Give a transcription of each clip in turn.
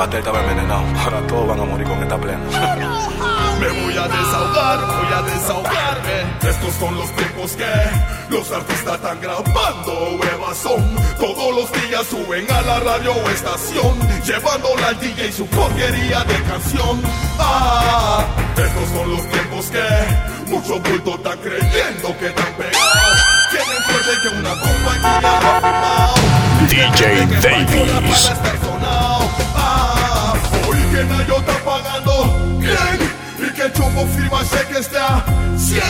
pastel estaba envenenado. Ahora todos van a morir con esta plena. Me voy a desahogar, voy a desahogarme. Estos son los tiempos que los artistas están grabando. Huevas son, todos los días suben a la radio estación, llevándola al DJ su porquería de canción. Ah, estos son los tiempos que muchos bultos están creyendo que están pegados. Tienen suerte que una compañía ha firmado. DJ Davis. Que Nayo está pagando bien y que el chumbo firma que está 100.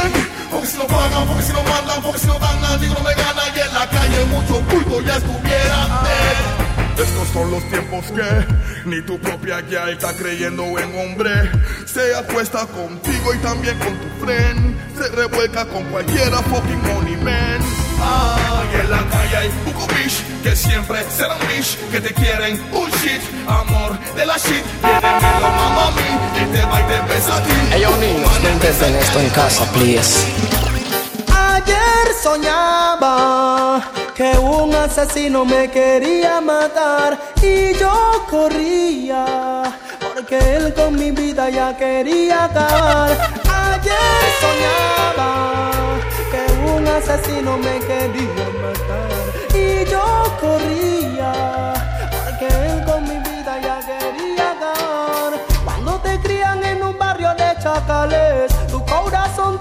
Porque si no pagan, porque si no mandan, porque si no dan nada, digo no me gana y en la calle mucho culto ya estuvieran. Estos son los tiempos que ni tu propia guía está creyendo en hombre. Se apuesta contigo y también con tu friend. Se revuelca con cualquiera fucking money man. Ah, y en la calle hay poco bitch que siempre serán bitch que te quieren bullshit. Amor de la shit, viene miedo mamá mí y te va y te besa a ti. Niños, no intenten esto en casa, please. Ayer soñaba que un asesino me quería matar y yo corría porque él con mi vida ya quería acabar. Ayer soñaba que un asesino me quería matar y yo corría porque él con mi vida ya quería acabar. Cuando te crían en un barrio de chacales, tu corazón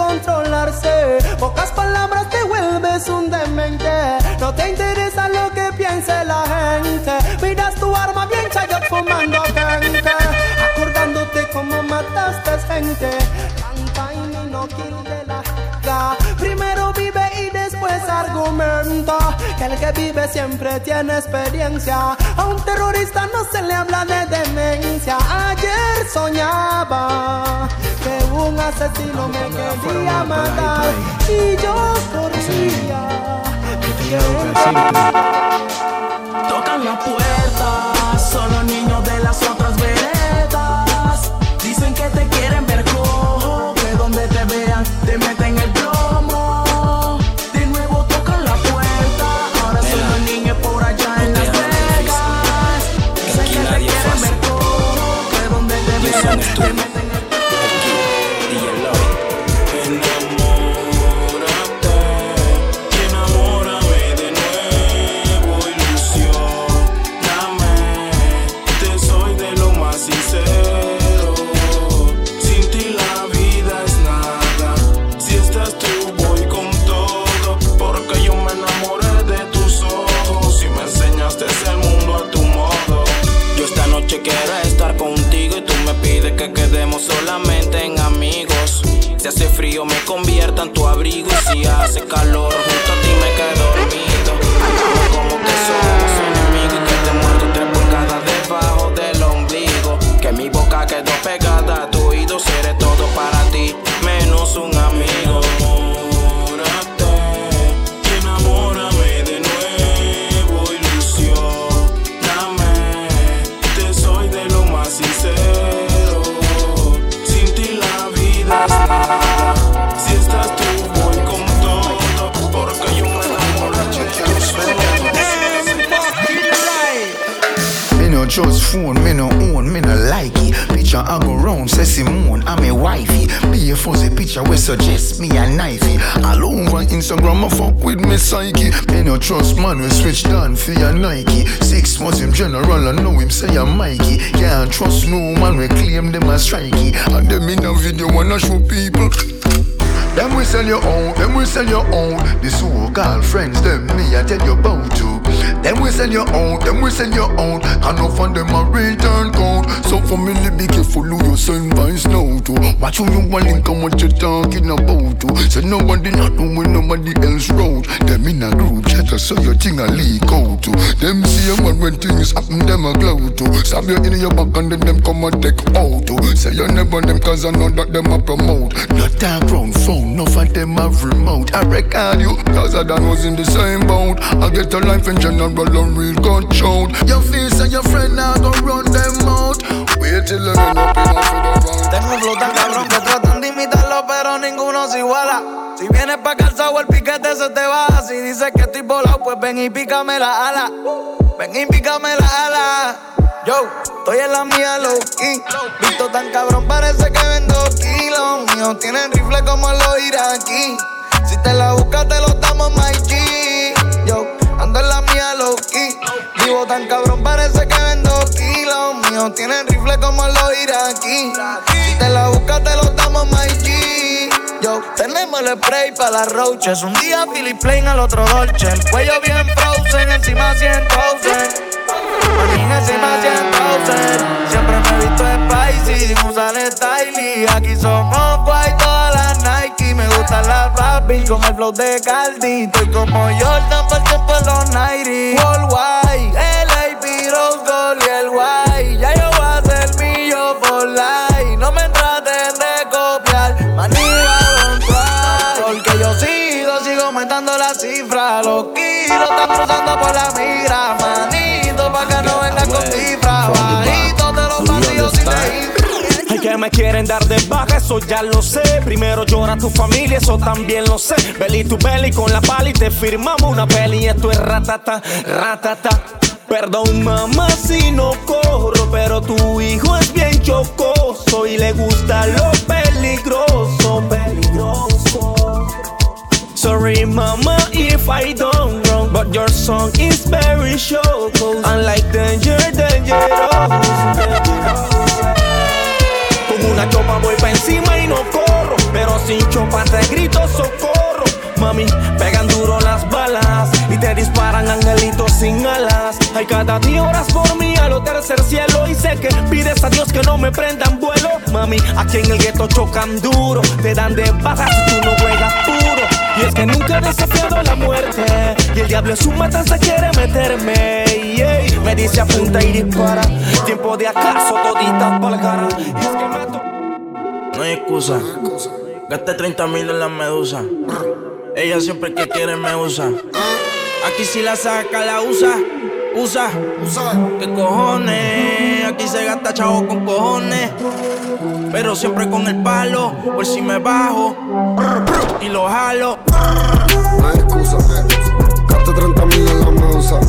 descontrolarse. Pocas palabras te vuelves un demente. No te interesa lo que piense la gente. Miras tu arma bien chayot fumando gente. Acordándote cómo mataste gente. No después argumenta. Que el que vive siempre tiene experiencia. A un terrorista no se le habla de demencia. Ayer soñaba que un asesino me quería matar y yo corría. Tocan la puerta, sell your own. The so-called friends, them me I tell you about to. Them we sell your own, them we sell your own. And no of them a return code. So family be careful who you send vice now to. Watch who you want link and what you talking about to. So nobody not know when nobody else wrote. Them in a group chat so your thing a leak out to. Them see a man when things happen, them a glow to. Stab you in your back and then them come and take out to. Say you never them cause I know that them a promote. Not that ground phone, no of them have remote. I record you, cause I done was in the same boat. I get a life in general Tengo un flow tan cabrón que tratan de imitarlo, pero ninguno se iguala. Si vienes pa' calzado, el piquete se te baja. Si dices que estoy volado, pues ven y pícame la ala. Ven y pícame la ala. Yo, estoy en la mía low key. Visto tan cabrón, parece que vendo kilos. Míos tienen rifle como los iraquí. Si te la buscas, te lo damos, my Tan cabrón, parece que vendo kilos. Míos tienen rifle como los iraquí. Si te la buscas, te lo damos, my G. Yo, tenemos el spray para las roaches. Un día Philip Plain al otro Dolce. El cuello bien frozen, encima 100 Marina encima 100 Siempre me he visto spicy, usa el styling. Aquí somos guay, todas las Nike. Me gustan las Barbie con el flow de Caldi. Estoy como Jordan por tiempo en los 90. Worldwide, LA, Piro, Gold y el guay. Ya yo voy a ser mío por life. No me traten de copiar, manía. Porque yo sigo, sigo aumentando la cifra. Los kilos están cruzando por la mira, que me quieren dar de baja, eso ya lo sé. Primero llora tu familia, eso también lo sé. Belly tu belly con la pala y te firmamos una peli. Esto es ratata, ratata. Perdón, mamá, si no corro, pero tu hijo es bien chocoso y le gusta lo peligroso, peligroso. Sorry, mama, if I done wrong, but your song is very short. Unlike danger, dangerous. Con una chopa voy pa' encima y no corro, pero sin chopa te grito socorro. Mami, pegan duro las balas y te disparan angelitos sin alas. Hay cada día horas por mí a lo tercer cielo y sé que pides a Dios que no me prendan vuelo. Mami, aquí en el gueto chocan duro, te dan de baja si tú no juegas puro. Y es que nunca he desafiado la muerte Y el diablo en su matanza quiere meterme y, Me dice apunta y dispara Tiempo de acaso toditas pa'l cara Y es que me to- No hay excusa. Gasté 30 mil en la medusa. Ella siempre que quiere me usa. Aquí si la saca, la usa. Usa, usa. ¿Qué cojones? Aquí se gasta chavo con cojones. Pero siempre con el palo. Por si me bajo. Y lo jalo. No hay excusa. Gaste 30 mil en la medusa.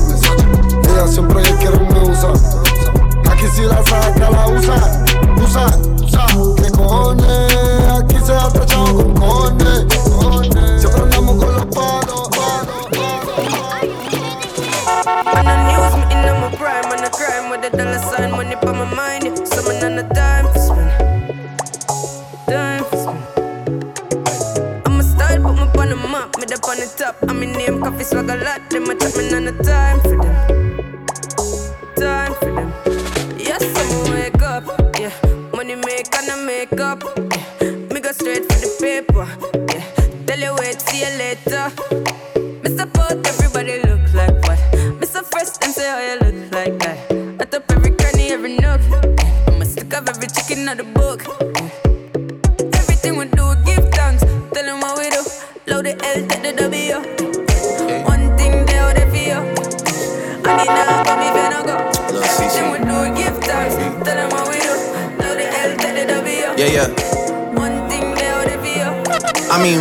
Ella siempre que quiere me usa. Aquí si la saca, la usa. Usa, usa. ¿Qué cojones? Aquí se ha trachado con cojones. Dollar sign, money on my mind. Yeah. Summon on the time for spend. Time for spend. I'm a style, put me on the map, me up on the top. I'm in name, coffee swag a lot, them a me on the time for them.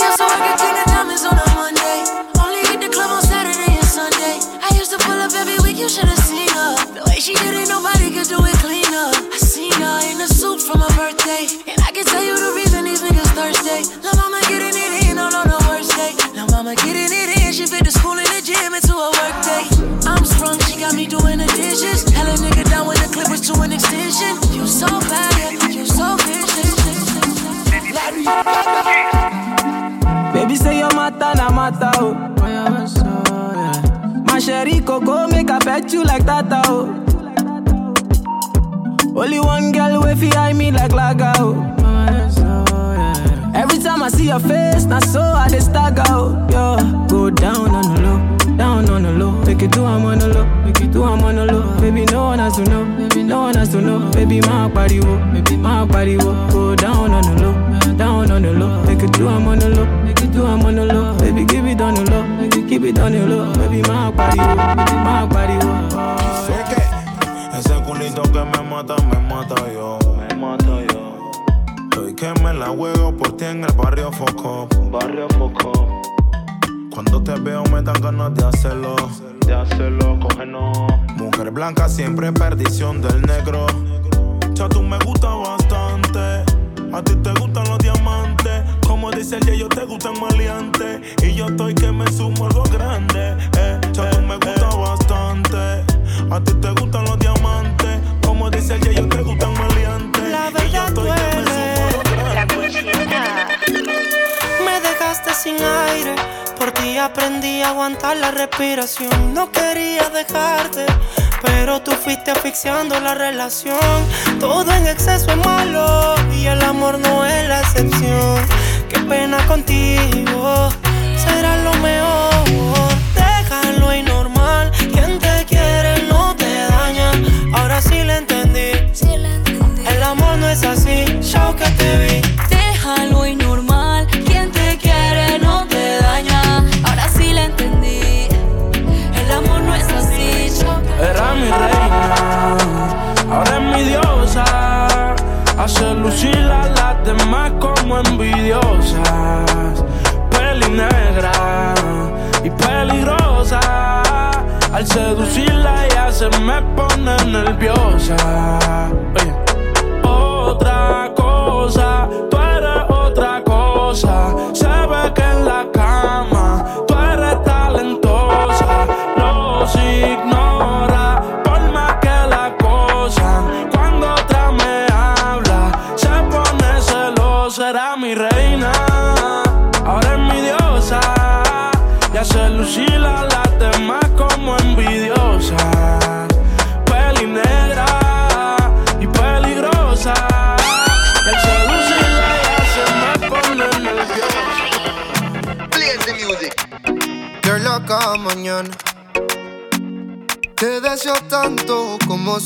Also work at King of Diamonds on a Monday. Only hit the club on Saturday and Sunday. I used to pull up every week, you should've seen her. The way she did it, nobody could do it cleaner. I seen her in a suit for my birthday. And I can tell you the reason these niggas thirsty. La mama getting it in all on the mama getting it in, she fit the school and the gym into a work day. I'm sprung, she got me doing the dishes. Hell a nigga down when the clip was to an extension. You so bad, yeah, you so vicious. Baby say your matter na matter oh. My sherry coco make I pet you like that oh. Only one girl way fi eye me like laga oh. Every time I see your face, na so I dey stagger oh. Yo, go down on the low. down on the low. Make it do I'm on the low, make it do I'm on the low. Baby, no one has to know, baby, no one has to know. Baby, my body wo, baby, my body wo. Go down on the low, down on the low. Make it do I'm on the low, do I'm on the low. Baby, give it on the low, it keep it on the low. Baby, my body baby, my body wo. Ese culito que me mata, me mata yo. Me mata yo. Estoy que me la juego por ti en el barrio Foco. Barrio Foco. Cuando te veo me dan ganas de hacerlo. De hacerlo, cógenos. Mujer blanca siempre perdición del negro. Ya tú me gusta bastante. A ti te. Como dice el yo te gustan maleantes. Y yo estoy que me sumo algo grande. Eh, tú me gusta bastante. A ti te gustan los diamantes. Como dice el yo te gustan maleantes. La y yo estoy que me sumo algo grande. Me dejaste sin aire, por ti aprendí a aguantar la respiración. No quería dejarte, pero tú fuiste asfixiando la relación. Todo en exceso es malo y el amor no es la excepción. Qué pena contigo, será lo mejor. Déjalo y normal, quien te quiere no te daña. Ahora sí le entendí. El amor no es así, chao que te vi. Déjalo y normal. Quien te quiere no te daña. Ahora sí le entendí. El amor no es así. Era mi reina, ahora es mi diosa. Hace lucir a como envidiosas. Peli negra y peligrosa. Al seducirla ella se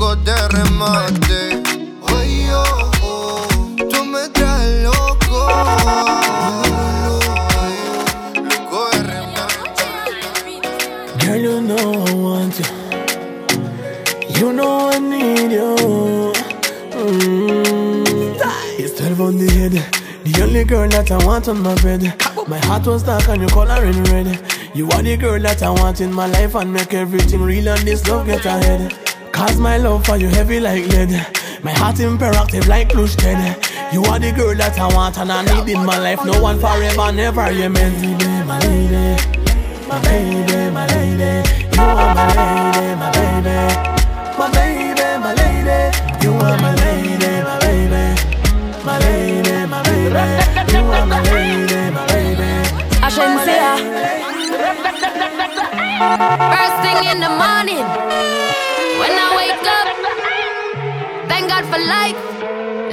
Loco de remate. Oye, oh, oh, tú me traes loco. Loco de remate. Girl, you know I want you. You know I need you. Mm. It's 12 on the head. The only girl that I want on my bed. My heart was dark and your color in red. You are the girl that I want in my life and make everything real and this love get ahead. Cause my love for you heavy like lead. My heart imperative like clutch dead. You are the girl that I want and I need in my life. No one forever, never. You meant to be my lady. My baby, my lady. You are my lady, my baby. My baby, my lady. You are my lady, my baby. My lady, my baby. You are my lady, my baby. First thing in the morning, when I wake God for life.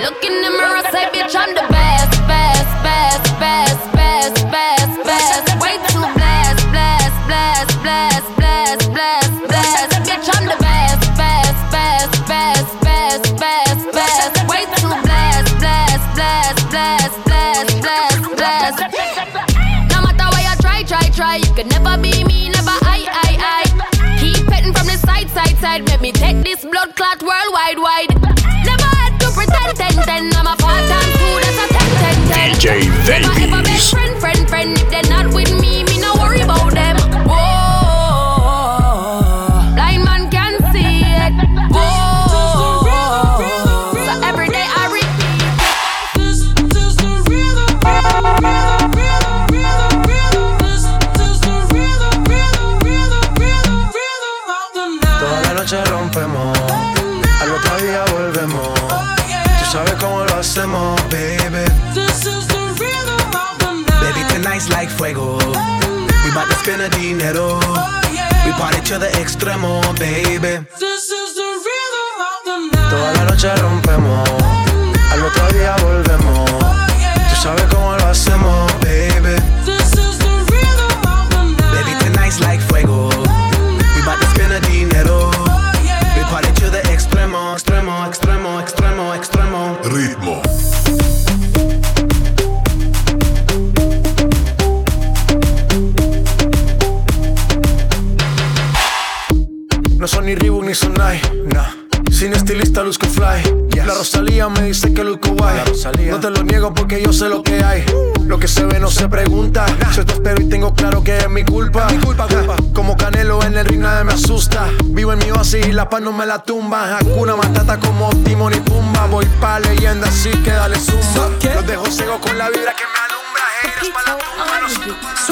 Look in the mirror, say, bitch, I'm the best, best, best, best, capa no me la tumban. Hakuna Matata como Timon y Pumba. Voy pa' leyenda, así que dale zumba. Los dejo ciego con la vibra que me alumbra. Eres pa' la tumba, no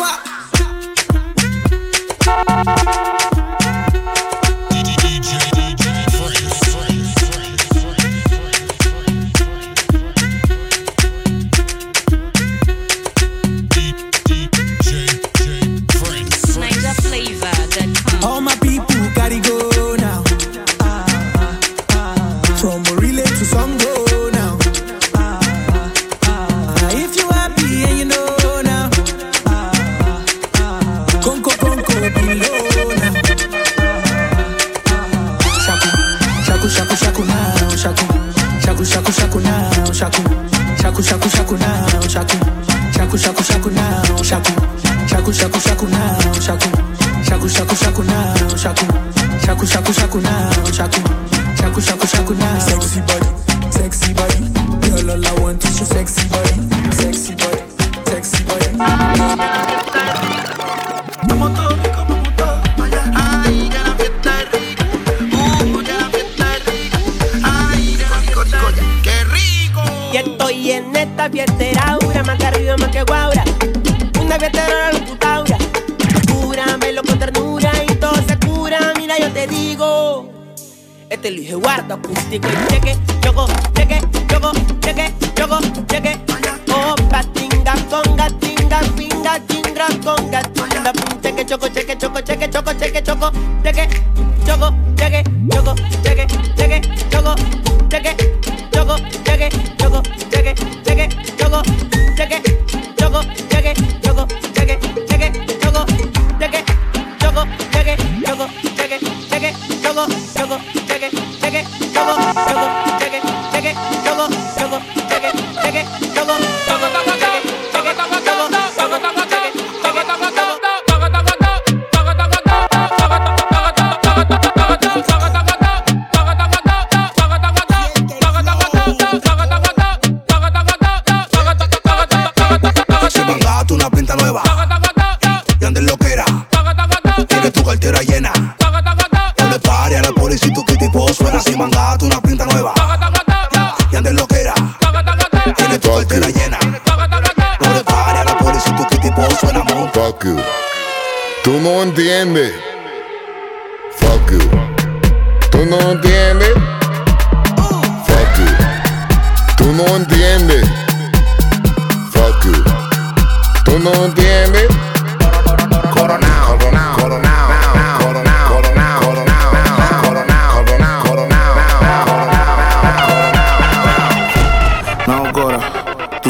No entiendes.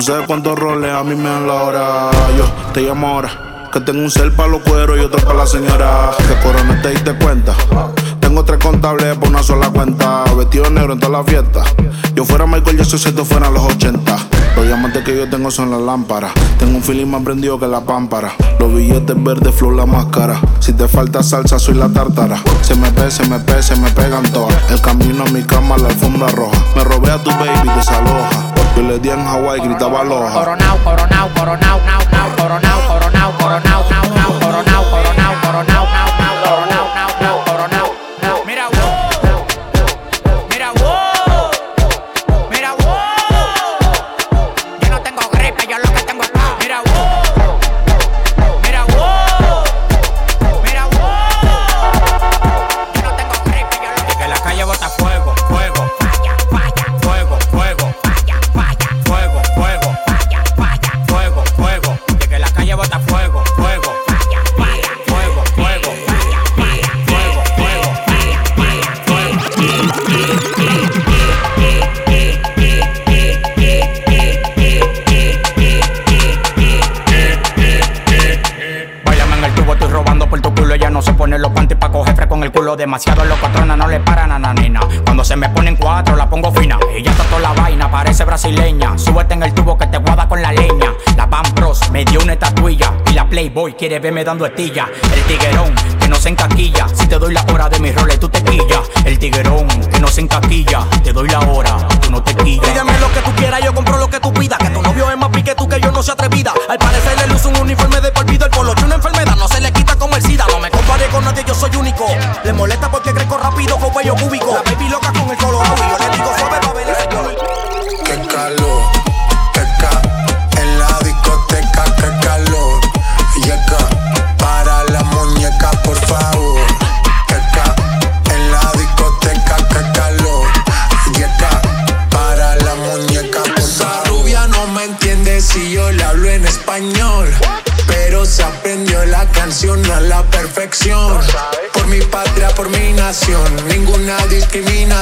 Sabes cuántos roles a mí me dan la hora. Yo te llamo ahora. Que tengo un cel para los cueros y otro para la señora. Que corona te diste cuenta. Tengo tres contables por una sola cuenta. Vestido negro en toda la fiesta. Yo fuera Michael, yo soy si esto fueran los 80. Los diamantes que yo tengo son las lámparas. Tengo un feeling más prendido que la pámpara. Los billetes verdes, flow, la máscara. Si te falta salsa, soy la tártara. Se me pega, se me pega, se me pegan todas. El camino a mi cama, la alfombra roja. Me robé a tu baby, desaloja. Yo le di en Hawaii, gritaba loja. Coronao, coronao, coronao, coronao, coronao, coronao, coronao, coronao, coronao, coronao. Culo. Demasiado locotrona, no le paran a la nena. Cuando se me ponen cuatro, la pongo fina. Ella está toda la vaina, parece brasileña. Súbete en el tubo que te guada con la leña. La Van Bros me dio una estatuilla. Y la Playboy quiere verme dando estilla. El tiguerón que no se encaquilla. Si te doy la hora de mis roles, tú te quillas. El tiguerón que no se encaquilla. Te doy la hora, tú no te quillas. Pídeme lo que tú quieras, yo compro lo que tú pidas. Que tu novio es más pique tú que yo no se atrevida. Al parecer le luce un uniforme de por vida. El polo con nadie, yo soy único. Le molesta porque crezco rápido con cuello cúbico. La baby loca con el colorado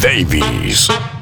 Davies.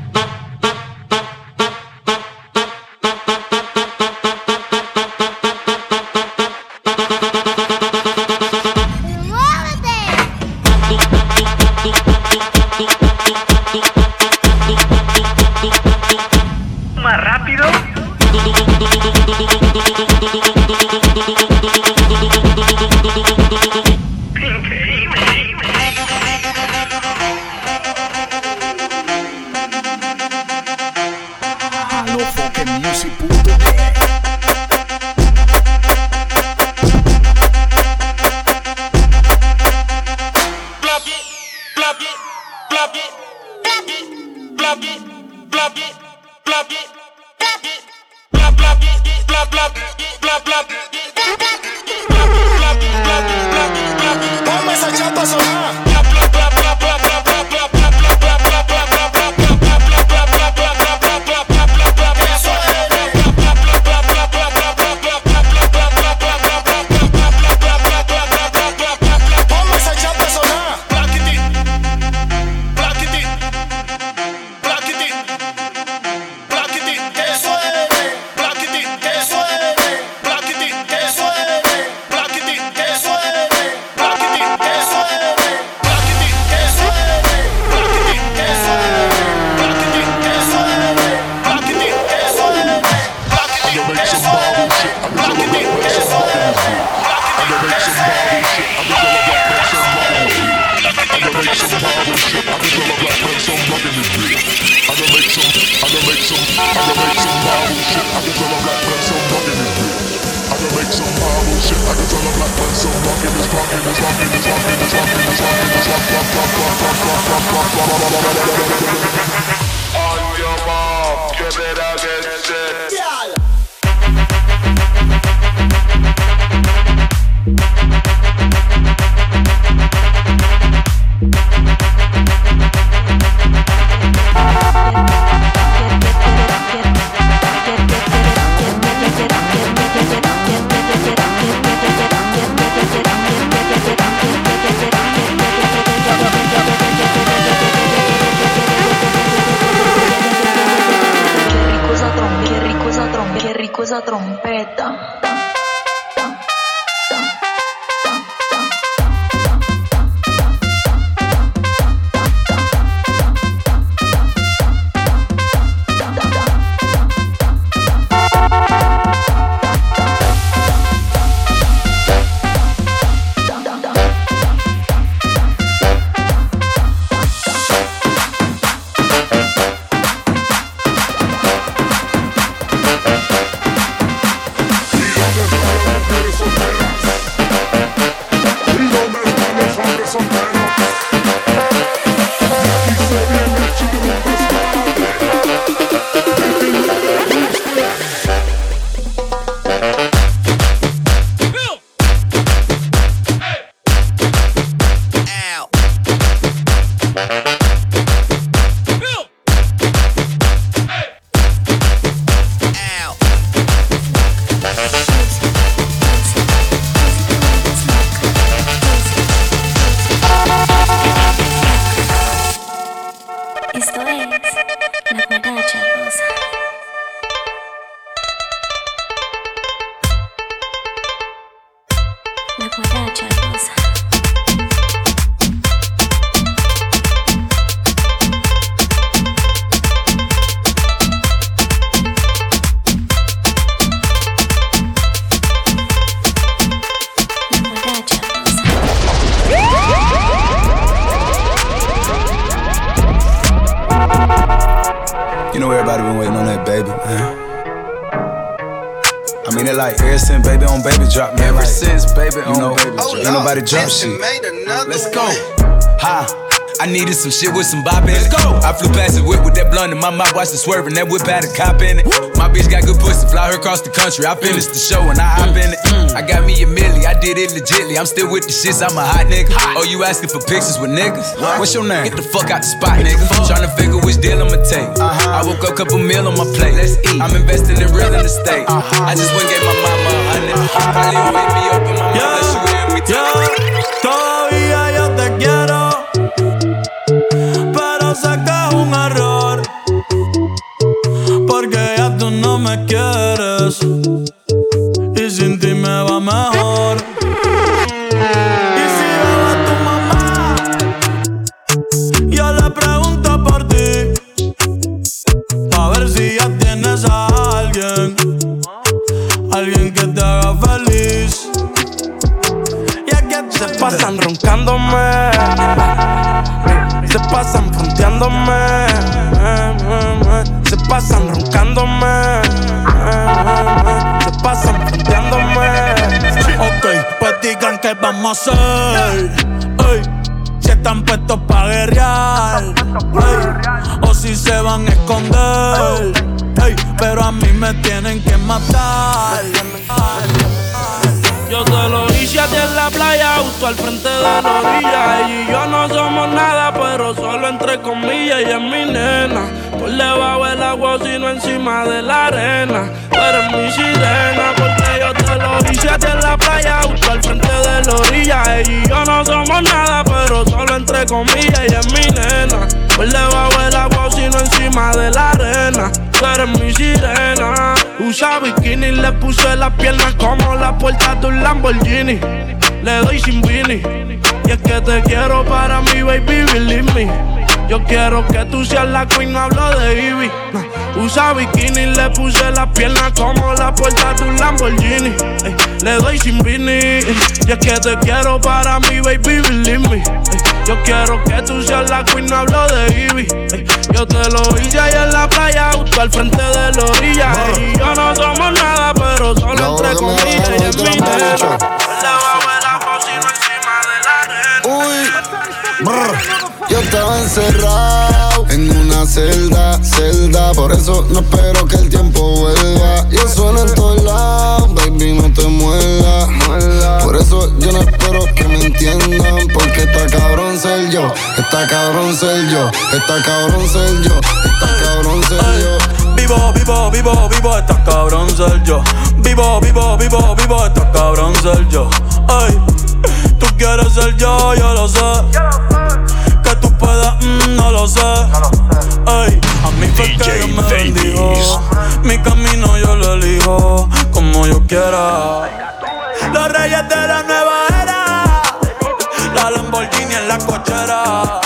I can tell a black man some rock in his bitch. I can make some horrible shit. I can tell a black man some On your mark, get it, I get set. Drop. Ain't nobody drop shit. Let's go. Ha. I needed some shit with some bop in it. go. I flew past the whip with that blunt in my mouth, watched it swerving. That whip had a cop in it. My bitch got good pussy, fly her across the country. I finished the show and I hop mm, in it. Mm. I got me a milli, I did it legitly. I'm still with the shits, I'm a hot nigga. Oh, you asking for pictures with niggas? What's your name? Get the fuck out the spot, nigga. Trying to figure which deal I'ma take. Uh-huh. I woke up, a couple meal on my plate. Let's eat. I'm investing in real uh-huh. estate. I just went and gave my mama a hundred. Uh-huh. Probably wake me up in my mouth, let you solo entre comillas. Ella es mi nena, por debajo del agua, sino encima de la arena. Tú eres mi sirena, porque yo te lo hice en la playa, justo al frente de la orilla. Ella y yo no somos nada, pero solo entre comillas. Ella es mi nena, por debajo del agua, sino encima de la arena. Tú eres mi sirena. Usa bikini, le puse las piernas como la puerta de un Lamborghini. Le doy sin vini. Y es que te quiero para mí, baby, believe me. Yo quiero que tú seas la queen, no hablo de Ivy. Usa bikini, le puse las piernas como la puerta de un Lamborghini. Ey, le doy sin vini. Y es que te quiero para mí, baby, believe me. Ey, yo quiero que tú seas la queen, no hablo de Ivy. Ey, yo te lo hice ahí en la playa, justo al frente de la orilla. Ey, y yo no somos nada, pero solo entre comillas. Ella es mi. Uy, brr, yo estaba encerrado en una celda, celda. Por eso no espero que el tiempo vuelva. Yo sueno en todos lados, baby, no te muerdas. Por eso yo no espero que me entiendan. Porque está cabrón ser yo, está cabrón ser yo, está cabrón ser yo, está cabrón ser yo. Vivo, vivo, vivo, vivo, está cabrón ser yo. Vivo, vivo, vivo, vivo, está cabrón ser yo. Ay, tú quieres ser yo, yo lo sé. Que tú mm, no lo sé. Ay, a mí fue que Dios me bendijo. Mi camino yo lo elijo como yo quiera. Los reyes de la nueva era. La Lamborghini en la cochera.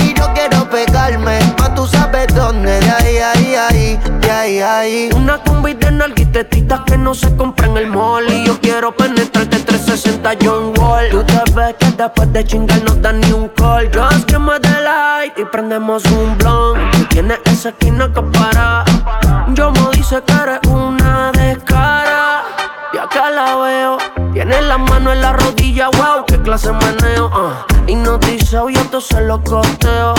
Ahí, ahí. Una combi de nalguitetitas que no se compra en el mall. Y yo quiero penetrarte 360 John Wall. Tú te ves que después de chingar no da ni un call. Just que me dé light y prendemos un blunt Tú tienes esa esquina que para. Yo me dice que eres una descara. Y acá la veo. Tienes la mano en la rodilla, wow, qué clase de meneo ah. Hipnotizado y esto se lo costeo.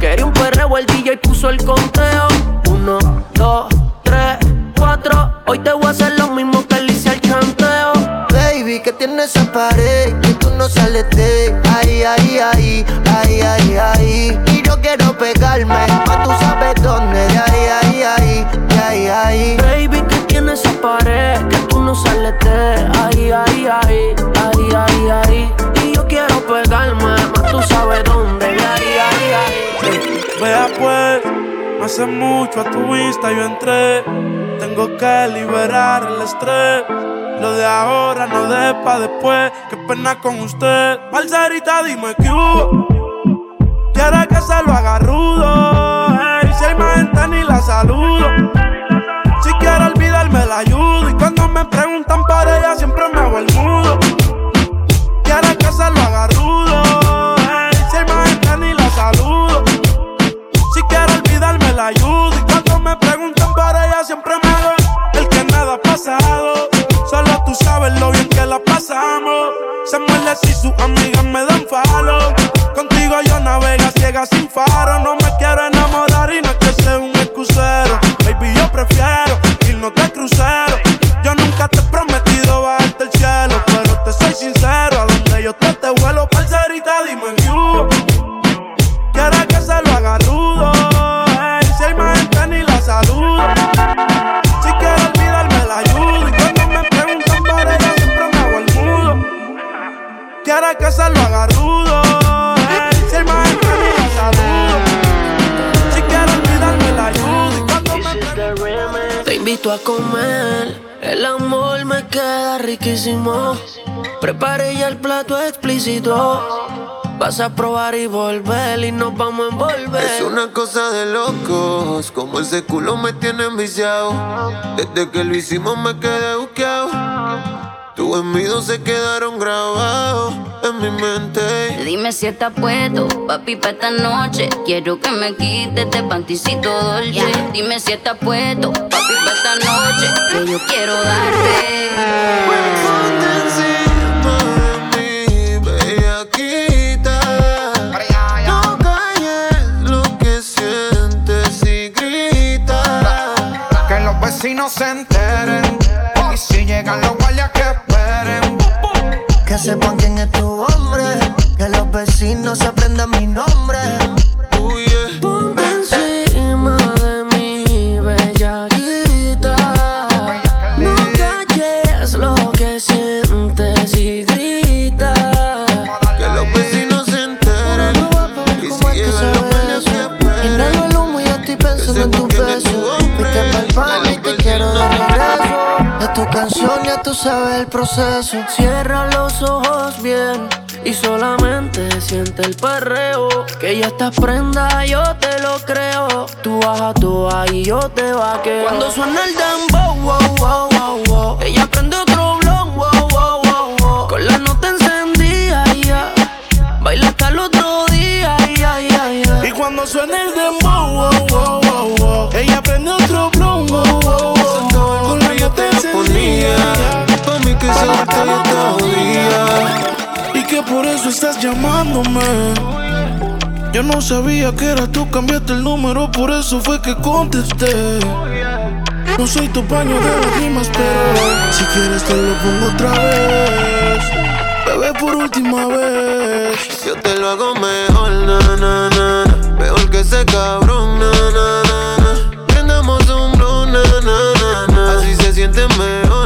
Quería un perreo, el DJ puso el conteo. Uno, dos, tres, cuatro. Hoy te voy a hacer lo mismo que le hice al chanteo. Baby, que tiene esa pared que tú no sales de ahí, ahí, ahí, ahí, ahí, ahí. Y yo quiero pegarme, pa' tú sabes dónde, de ahí, ahí, ahí, de ahí, ahí. Baby, que tiene esa pared que tú no sales de ahí, ahí, ahí, ahí, ahí, ahí calma, más tú sabes dónde. Vea pues, hace mucho a tu vista yo entré. Tengo que liberar el estrés. Lo de ahora no de pa' después. Qué pena con usted. Balserita, dime que hubo. Quiere que se lo haga rudo. Hey, si hay más gente ni la saludo. Si quiere olvidarme la ayudo. Y cuando me preguntan para ella siempre me hago el mudo. Quiere que se lo haga rudo. Ey, si hay más gente ni la saludo. Si quiere olvidarme la ayudo. Y cuando me preguntan por ella siempre me hago el que nada ha pasado. Solo tú sabes lo bien que la pasamos. Se muerde si sus amigas me dan falo. Contigo yo navega ciega sin faro. No me quiero enamorar y no es que sea un a comer. El amor me queda riquísimo. Preparé ya el plato explícito. Vas a probar y volver y nos vamos a envolver. Es una cosa de locos, como ese culo me tiene enviciado. Desde que lo hicimos me quedé buqueado. Tus envidios se quedaron grabados en mi mente. Dime si estás puesto, papi, pa' esta noche. Quiero que me quites este panticito dolce. Dime si estás puesto, papi, pa' esta noche. Que yo quiero darte. Bellaquita. No calles lo que sientes y grita. Que los vecinos se enteren. Y si llegan los. Que sepan quién es tu hombre. Que los vecinos se aprendan mi nombre. Sabes el proceso. Cierra los ojos bien y solamente siente el perreo. Que ya estás prenda, yo te lo creo. Tú bajas tú y yo te vaqueo. Cuando suena el dembow, wow, wow, wow, wow. Ella prende Y que por eso estás llamándome. Yo no sabía que era tú, cambiaste el número, por eso fue que contesté. No soy tu paño de lágrimas, pero si quieres te lo pongo otra vez. Bebé, por última vez. Yo te lo hago mejor, na, na, na. Mejor que ese cabrón, na, na, na, na. Prendamos un blon, na, na, na, na. Así se siente mejor,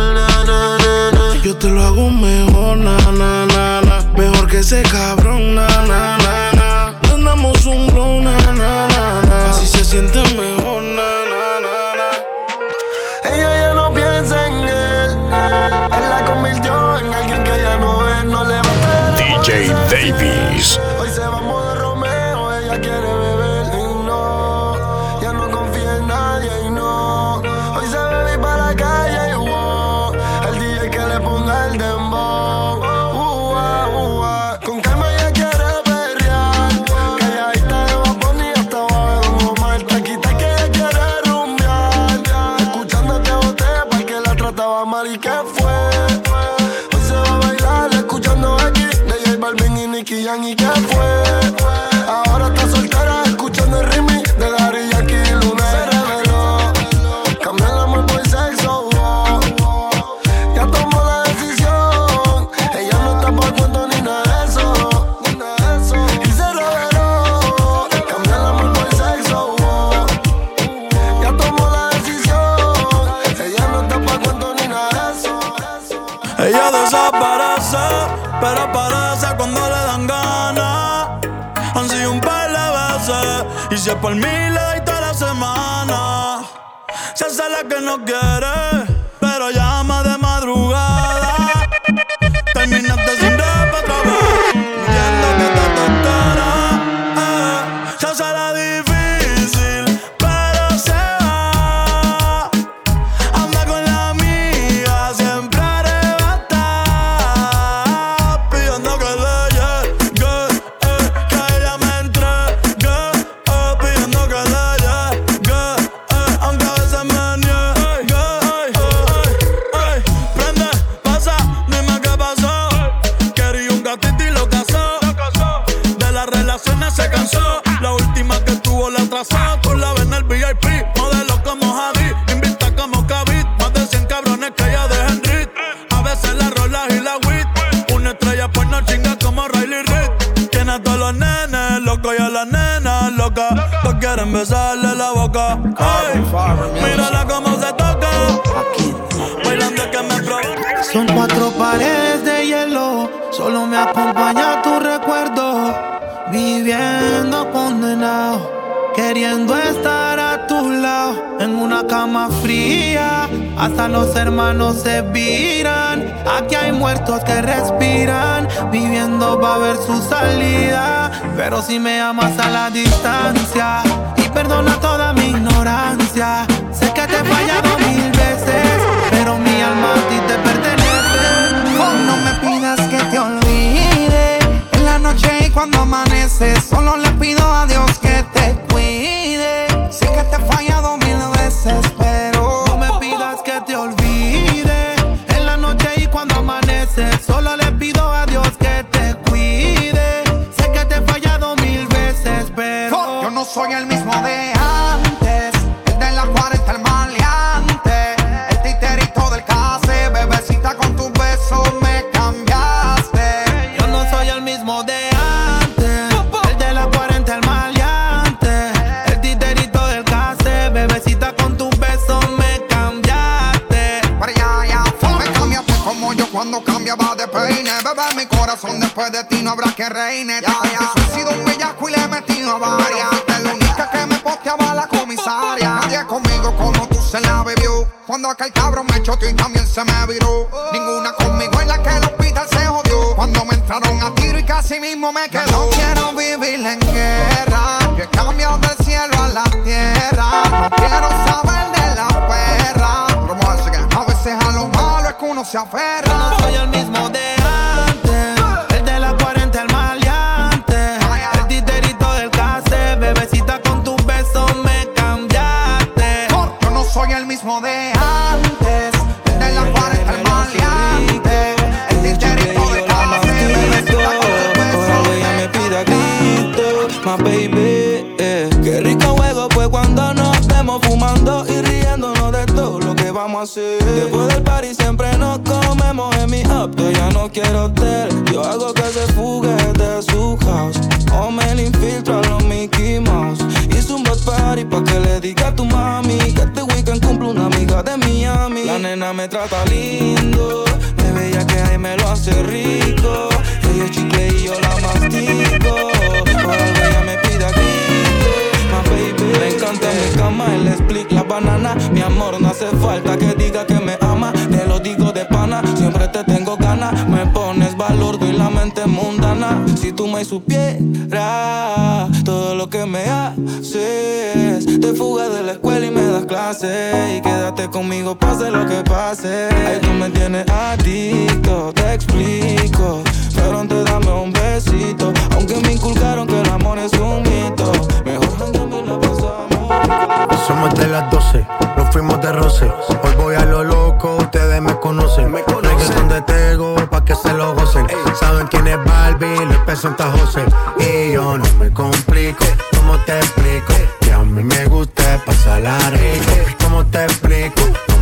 te lo hago mejor, na, na, na, na. Mejor que ese cabrón, na, na, na, na. Prendamos un blow, na, na, na, na. Así se siente mejor, na, na, na, na. Ella ya no piensa en él. Él la convirtió en alguien que ya no es. No le va a DJ Davies. por mí le doy toda la semana. Se hace la que no quiere si me amas a la distancia y perdona toda mi ignorancia. Sé que te he fallado mil veces, pero mi alma a ti te pertenece. Oh, no me pidas que te olvide en la noche y cuando amanece, solo le pido a Dios que te tú me supieras todo lo que me haces. Te fugas de la escuela y me das clase. Y quédate conmigo, pase lo que pase. Ay, tú me tienes adicto, te explico. Pero antes dame un besito. Aunque me inculcaron que el amor es un mito. Mejor jangueame la pasamos. Somos de las 12, nos fuimos de roce. Hoy voy a lo loco, ustedes me conocen. Me conocen. donde tengo, pa' que se lo gocen. Saben quién es Balvin, los José. Y yo no me complico, ¿cómo te explico? Que a mí me gusta pasar la rico. ¿Cómo te explico?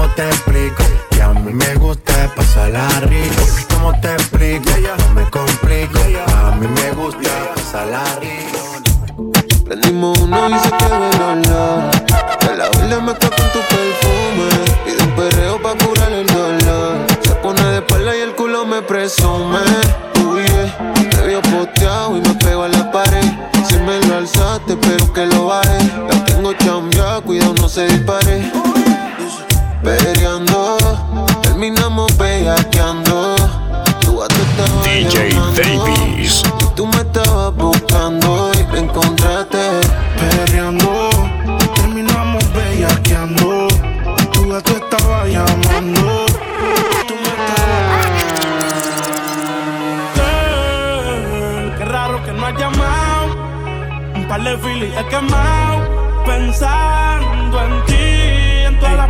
¿Cómo te explico? Que a mí me gusta pasarla rico. ¿Cómo te explico? No me complico. A mí me gusta pasarla rico. Prendimos uno y se quedó el olor. De la me mezcla con tu perfume. Pide un perreo pa' curar el dolor. Se pone de espalda y el culo me presume. Uy, yeah. Te veo posteado y me pego a la pared. Si me lo alzaste, pero que lo baje. La tengo chambia, cuidado, no se dispare. Peleando, terminamos bellaqueando. Tú a DJ Davies. Tú me estabas buscando y me encontraste. Perreando, terminamos bellaqueando. Tú a tú estabas llamando. Tú me Girl, Qué raro que no has llamado. Un par de filis he quemado. Pensando en ti, en todas las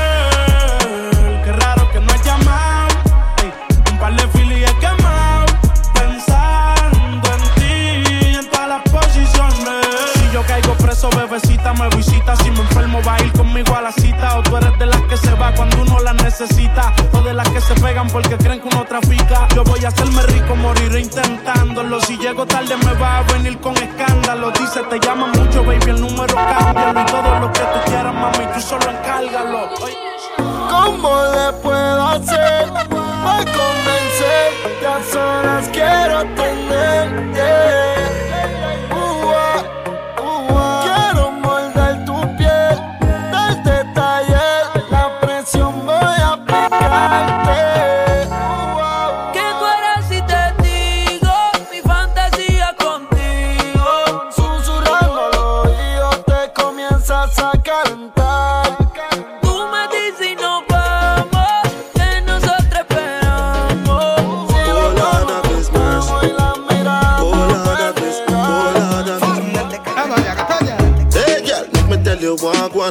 bebecita, me visita. Si me enfermo, va a ir conmigo a la cita. O tú eres de las que se va cuando uno la necesita. O de las que se pegan porque creen que uno trafica. Yo voy a hacerme rico, moriré intentándolo. Si llego tarde, me va a venir con escándalo. Dice, te llama mucho, baby, el número cámbialo. Y todo lo que tú quieras, mami, tú solo encárgalo. ¿Cómo le puedo hacer para convencer? A solas quiero tener.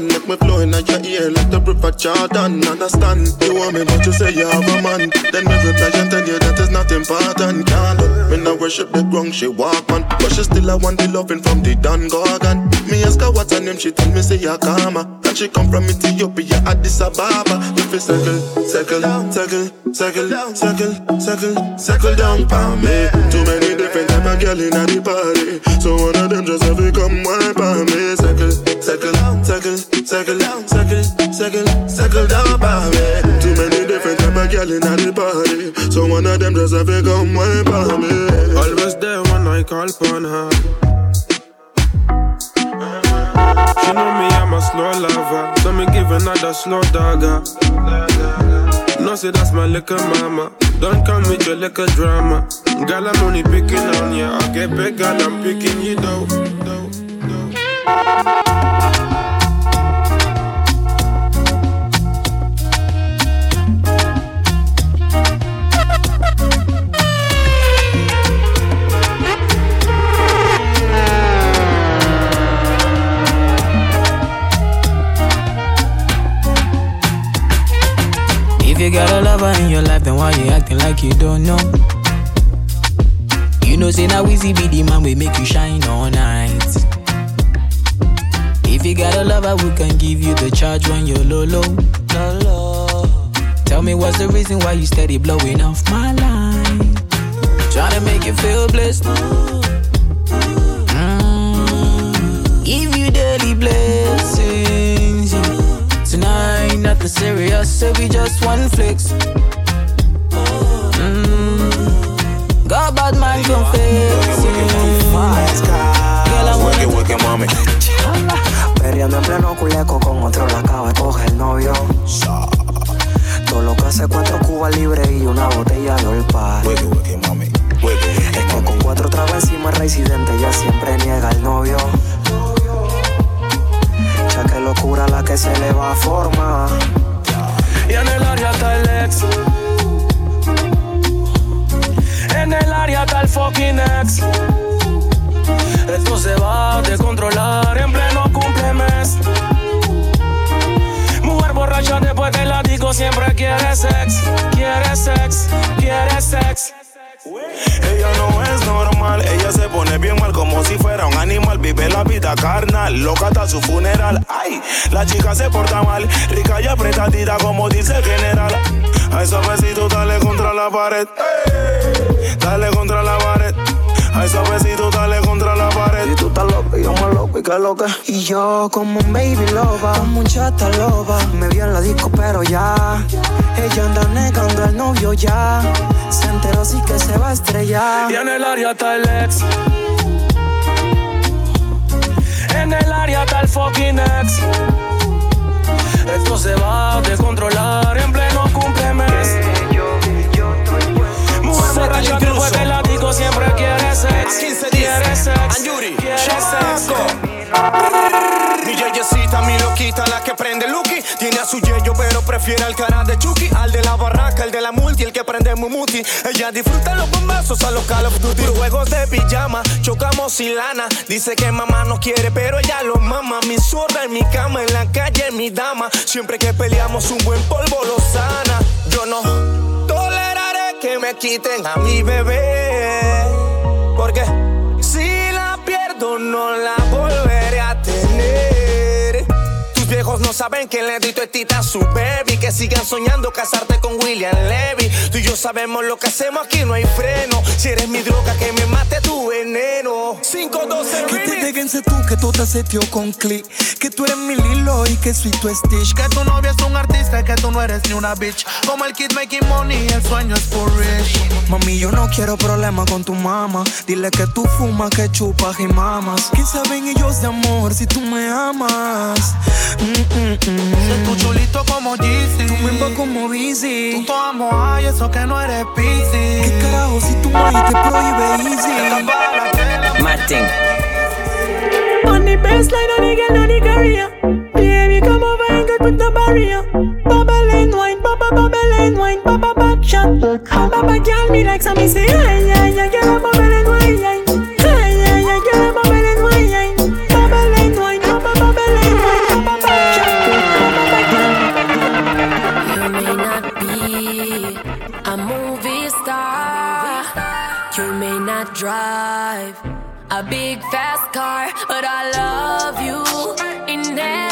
Make me flow in your ear like the river Jordan. Understand? You want me, but you say you have a man. Then me reply and tell you that is not important. Can't me no worship the ground she walk on, but she still I want the loving from the Don Gorgon. Me ask her what's her name, she tell me say Yakama, and she come from Ethiopia, Addis Ababa. If you circle, circle, circle, circle, circle, circle, circle down for me. Too many different type of girl in the party, so one of them just have to come wipe on me. Circle, circle, circle, circle, circle, circle, circle down for me. Too many different type of girl in the party, so one of them just have come wipe on me. Always there when I call upon her. She know me, I'm a slow lover. So me give another slow dagger. No, say that's my little mama. Don't come with your little drama. Girl, I'm only picking on ya. I get big, girl, I'm picking you though. If you got a lover in your life, then why you acting like you don't know? You know, say now easy be the man we make you shine all night. If you got a lover who can give you the charge when you're low, low, low, low. Tell me what's the reason why you steady blowing off my line? Trying to make you feel blessed. Mm, Give you daily blessings. yeah. Tonight, nothing serious, so we just one flex. Mm, God, bad man confessing. Girl, I wanna Wicked, wicked, mami. Perreando en pleno culeco con otro la acaba de coger el novio. Todo lo que hace cuatro cubas libres y una botella de olpa. Es que con cuatro tragos encima residente ya siempre niega el novio. Ya que locura la que se le va a formar. Y en el área está el ex. En el área está el fucking ex. Esto se va a descontrolar en pleno cumplemes. Mujer borracha después del látigo siempre quiere sex. Quiere sex, quiere sex. Ella no es normal, ella se pone bien mal como si fuera un animal. Vive la vida carnal, loca hasta su funeral. Ay, la chica se porta mal, rica y apretadita como dice el general. A esos besitos dale contra la pared, dale contra la pared. A esos besitos dale contra la pared. Y tú estás loco y yo más loco y qué loca. Y yo como un baby loba, como un chata loba. Me vi en la disco pero ya. Ella anda negando al novio ya. Se enteró sí que se va a estrellar. Y en el área está el ex. En el área está el fucking ex. Esto se va a descontrolar en pleno cumplemes. Después del látigo siempre quiere sex. Quiere sex. Quiere sex. Mi yeyecita, mi loquita, la que prende Lucky. Tiene a su yeyo, pero prefiere al cara de Chucky. Al de la barraca, el de la multi, el que prende Mumuti. Ella disfruta los bombazos a los Call of Duty. Juegos de pijama, chocamos y lana. Dice que mamá no quiere, pero ella lo mama. Mi zurda en mi cama, en la calle, mi dama. Siempre que peleamos, un buen polvo lo sana. Yo no que me quiten a mi bebé. Porque si la pierdo, no la No saben que le di tu tita a su baby. Que sigan soñando casarte con William Levy. Tú y yo sabemos lo que hacemos aquí, no hay freno. Si eres mi droga, que me mate tu veneno. 512 Que te déjense tú, que tú te setió con click. Que tú eres mi Lilo y que soy tu Stitch. Que tu novia es un artista, que tú no eres ni una bitch. Como el kid making money, el sueño es for rich. Mami, yo no quiero problema con tu mamá. Dile que tú fumas, que chupas y mamas. ¿Qué saben ellos de amor si tú me amas? Mm, mm, mm. Sé tú chulito como Jeezy. Tú bimbo como Busy. Tú todo amo ay, eso que no eres busy. ¿Qué carajo si tu mami te prohíbe easy? Martin. On the baseline, on the girl, on the career. Baby, come over and get with the barrier. Bubble and wine, bubble, bubble and wine, bubble back shot. Bubble girl, me like some, me say, hey, yeah, yeah, girl, bubble and wine, yeah. Big fast car, but I love you in every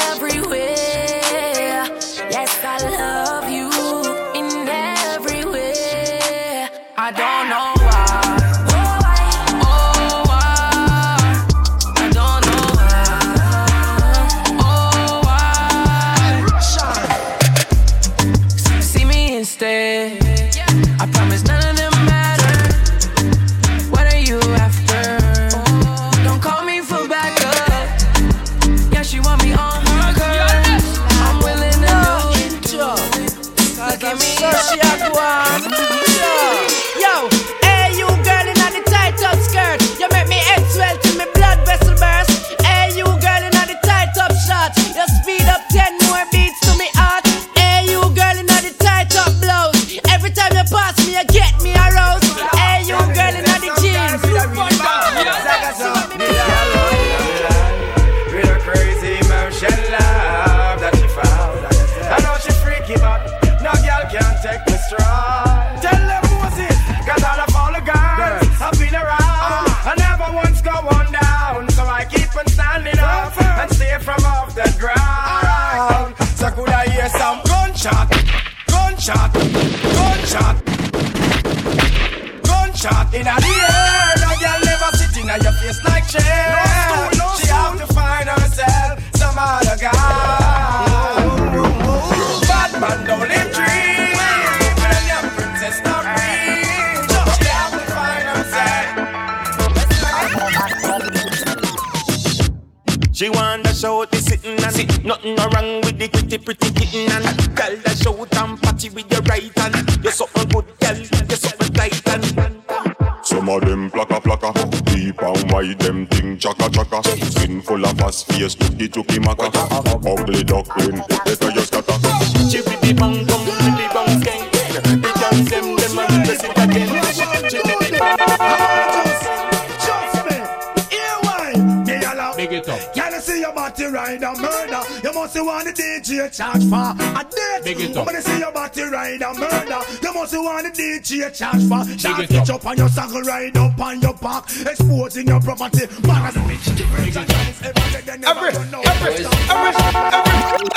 charge for a date. Big it up. When you see your body ride a murder, you must want the DJ charge for. Shot it up. up on your saddle, ride up on your back, exposing your property. Man, as a bitch, different giants. Every, every, every, Every,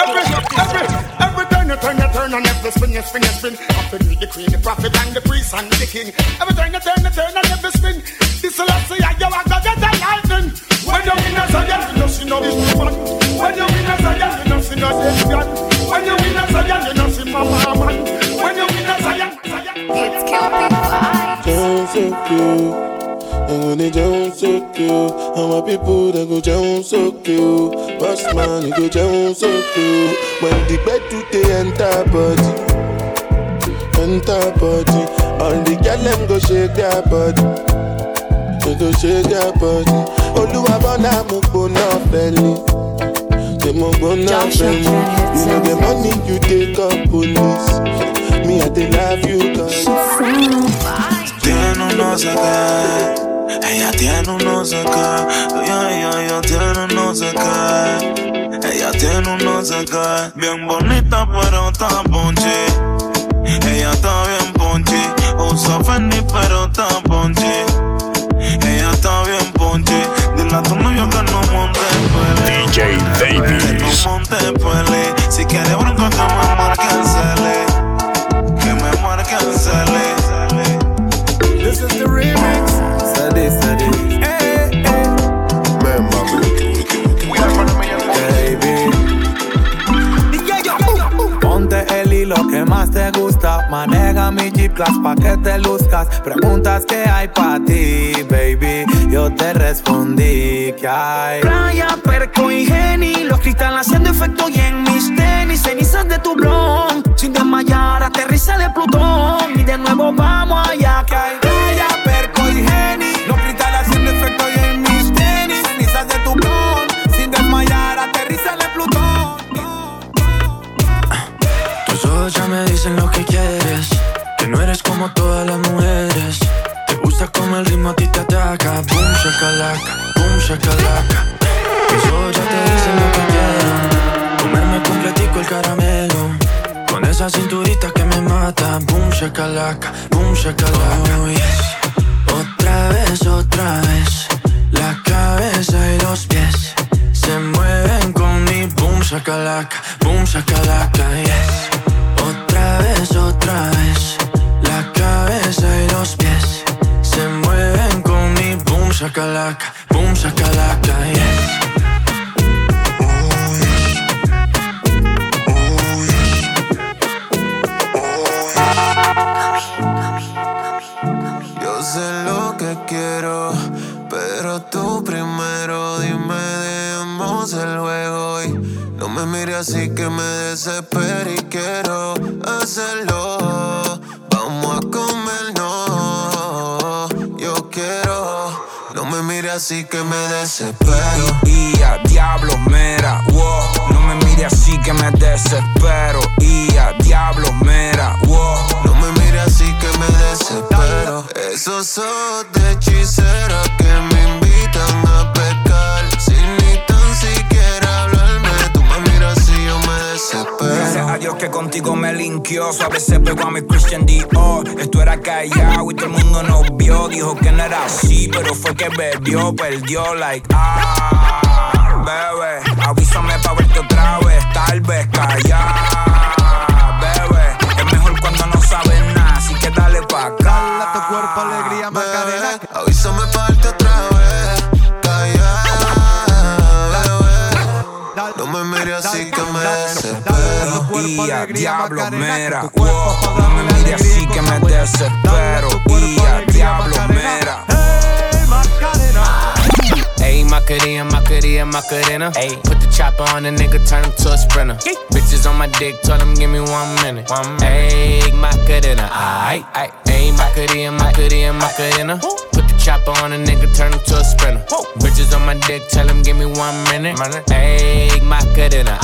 every, every turn you turn you turn and every spin you spin you spin. Prophet and the priest and the king. Every turn you turn you turn and every spin. This Selassie, you are gonna get a lightning. When you win a Zion, you know see no big fun. When you win a Zion, you know see no dead gun. When you win a Zion, you know see mama man. When you win a Zion, Zion. It's Down so cute. I'm gonna down so cute. And my people they go down so cute. Boss man, you go down so cute. When the bed do they enter body, enter body. All the girl them go shake their body. They go shake their body. Oluwa bona mo gbona fẹli. Say mo gbona fẹli. You know the money you take up police. Me I dey love you cause. Tiene un no sé qué. Ella tiene un no sé qué. Ella, ella, ella tiene un no sé qué. Ella tiene un no sé qué. Bien bonita, pero está ponche. Ella está bien ponche. Usa Fendi, pero está ponche. Ella está bien ponche. Dile a tu novio que no monte pele. DJ Davies. No monte pele. Si quiere bronco, que me marque el cele. Que me marque el cele. This is the remix. Steady, steady. Hey, hey. Baby. Ponte el hilo que más te. Maneja mi G-Class pa' que te luzcas. Preguntas que hay pa' ti, baby. Yo te respondí que hay. Playa, perco y geni, los cristales haciendo efecto y en mis tenis, cenizas de tu blon. Sin desmayar, aterriza de Plutón y de nuevo vamos allá que hay. Playa, perco y geni, los cristales haciendo efecto y en mis tenis, cenizas de tu blon. Sin desmayar, aterriza de Plutón. Tus ojos ya me dicen lo que quieres. Como todas las mujeres. Te gusta como el ritmo a ti te ataca. Boom, shakalaka, boom, shakalaka. Tus ojos ya te dicen lo que quieren. Comerme completico el caramelo. Con esa cinturita que me mata. Boom, shakalaka, boom, shakalaka. Oh, yes. Otra vez, otra vez. La cabeza y los pies se mueven con mi boom, shakalaka, boom, shakalaka, yes. Otra vez, otra vez. Shakalaka, boom, shakalaka, yes. Así que me desespero. Y a diablo, mira, wow. No me mire así que me desespero. Y a diablo, mira, wow. No me mires así que me desespero. Esos ojos de hechicera que contigo me linkió. Suave se pegó a mi Christian Dior. Esto era callado y todo el mundo nos vio. Dijo que no era así, pero fue que bebió, perdió, like, ah, bebé. Avísame pa' verte otra vez, tal vez callar, desespero. Y a diablo, mira, wow. No me mire así que me desespero. Y a diablo, mira. Ey, Macarena, Macarena, Macarena. Ayy, put the chopper on the nigga, turn him to a sprinter. Bitches on my dick, tell him give me one minute. One minute. Ayy, Macarena, aight, aight. Ayy, Macarena, Macarena, Macarena. Put the chopper on a nigga, turn him to a sprinter. Bitches on my dick, tell him give me one minute. Ayy, Macarena.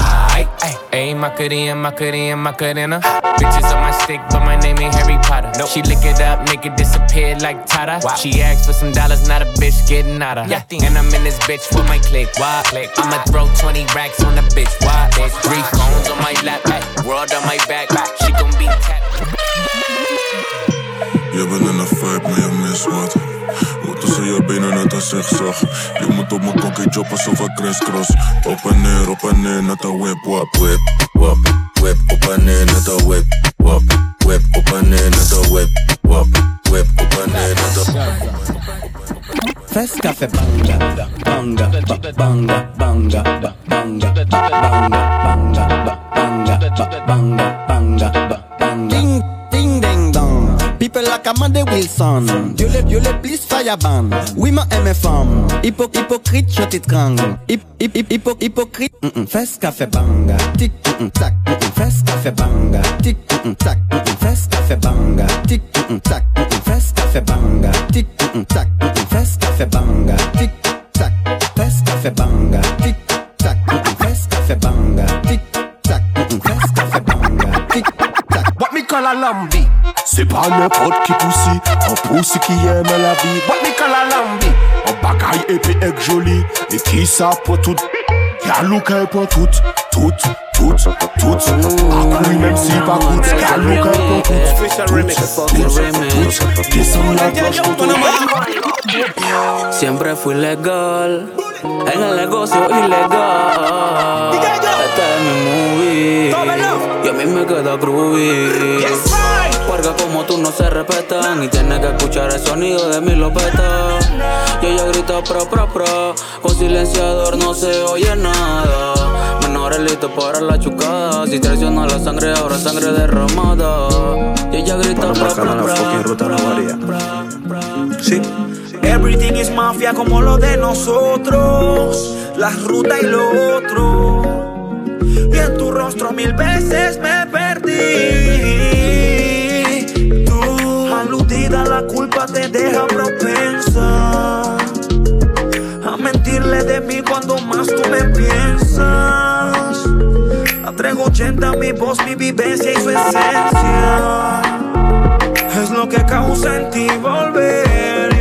Ayy, Macarena, Macarena, Macarena. Bitches on my stick, but my name ain't Harry Potter. She lick it up, make it disappear like Tata. She asked for some dollars, not a bitch getting out of. And I'm in this bitch for my click. Why? Click. I'ma throw 20 racks on the bitch. Why? Bitch. Three phones on my lap, ay. world on my back. She gon' be tapped. Je bent in een vibe, maar je mist wat. Hoe tussen je benen net een zigzag. Je moet op mijn kokkie choppen, zoveel crisscross. Op en neer, op en neer, net een whip, wap, whip, wap. Whip, op en neer, net een whip, wap. Whip, op en neer, net een whip, wap. Whip, op en neer, net een Fes café banga, banga, ba- banga, banga, ba- banga, ba- banga, banga, ba- banga, Kamande Wilson Diole, diole, plis fayaban Wiman eme fam Hipok, hipokrit, chote trang Hip, hip, hip, hipok, hypocrite, mm -mm. Fes ka banga Tik, mm -mm, tak, mm -mm. Fes ka banga Tik, mm -mm, tak, mm -mm. Fes ka banga Tik, mm -mm, tak, mm -mm. Fes ka banga Tik, mm -mm, tak, mm -mm. Fes ka banga Tik, tak, fes ka banga Tik, tak, mm -mm. Fes ka fe banga lambi C'est pas n'importe qui poussi Un poussi qui aime la vie What me call a lambi Un bagaille épais et joli Et qui ça pour tout Y'a Luca pour tout Tout, tout, tout Ah oui même si pas coûte Y'a Luca pour tout Official remix. Tout, Qui sont la cloche pour tout Siempre fui legal, en el negocio ilegal. Este es mi movie, me queda groovy. Porque como tú no se respetan y tienes que escuchar el sonido de mi lopeta. Yo ya grito pro pro pro, con silenciador no se oye nada. Menores listos para la chucada, si traiciona la sangre ahora sangre derramada. Yo ya grito pro pro pro. Sí. Everything is mafia como lo de nosotros. La ruta y lo otro. Y en tu rostro mil veces me la culpa te deja propensa. A mentirle de mí cuando más tú me piensas. A 380 mi voz, mi vivencia y su esencia. Es lo que causa en ti volver.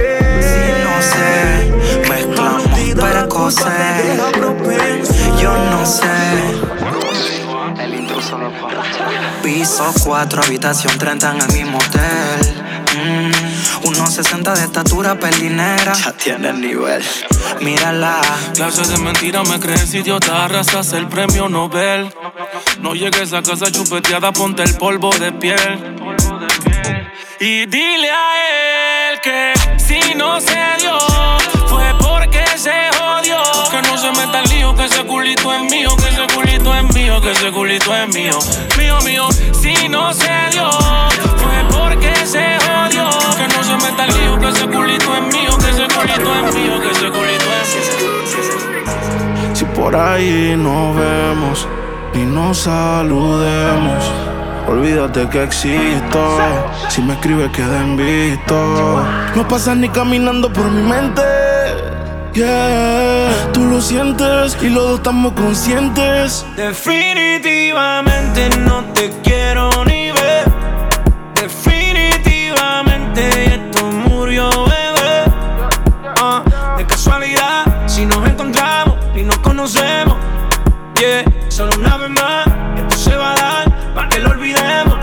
Si no sé, mezclamos para coser. Yo no sé. Piso 4, habitación 30 en el mismo hotel. Mm, 1.60 de estatura pelinera. Ya tiene el nivel. Mírala. Clases de mentira me crees idiota, arrasas el premio Nobel. No llegues a casa chupeteada, ponte el polvo de piel. Y dile a él que si no se dio, fue porque se jodió. Que no se meta en lío, que ese culito es mío, que ese culito es mío, que ese culito es mío. Mío, mío, si no se dio, fue porque se jodió. Que no se meta en lío, que ese culito es mío, que ese culito es mío, que ese culito es mío. Si por ahí nos vemos y nos saludemos, olvídate que existo. Si me escribes, queda en visto. No pasas ni caminando por mi mente. Yeah, tú lo sientes y los dos estamos conscientes. Definitivamente no te quiero ni vez más, esto se va a dar para que lo olvidemos.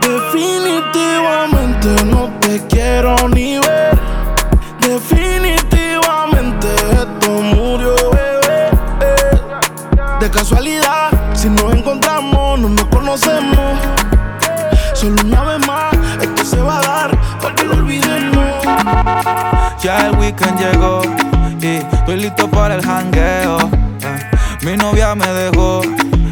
Definitivamente no te quiero ni ver. Definitivamente esto murió, bebé. Eh, De casualidad, si nos encontramos, no nos conocemos. Solo una vez más, esto se va a dar para que lo olvidemos. Ya el weekend llegó y estoy listo para el jangueo. Eh, Mi novia me dejó